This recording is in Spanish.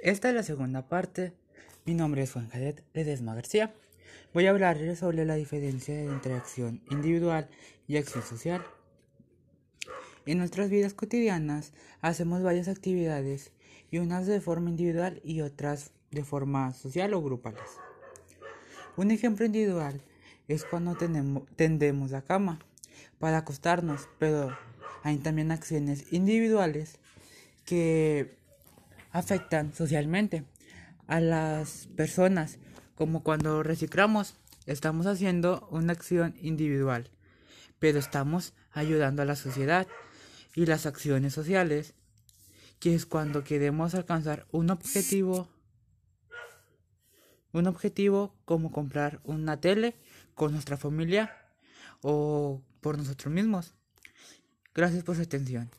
Esta es la segunda parte. Mi nombre es Juan Cadet Ledesma García. Voy a hablarles sobre la diferencia entre acción individual y acción social. En nuestras vidas cotidianas hacemos varias actividades y unas de forma individual y otras de forma social o grupales. Un ejemplo individual es cuando tendemos la cama para acostarnos, pero hay también acciones individuales que afectan socialmente a las personas, como cuando reciclamos, estamos haciendo una acción individual, pero estamos ayudando a la sociedad y las acciones sociales, que es cuando queremos alcanzar un objetivo un objetivo como comprar una tele con nuestra familia o por nosotros mismos. Gracias por su atención.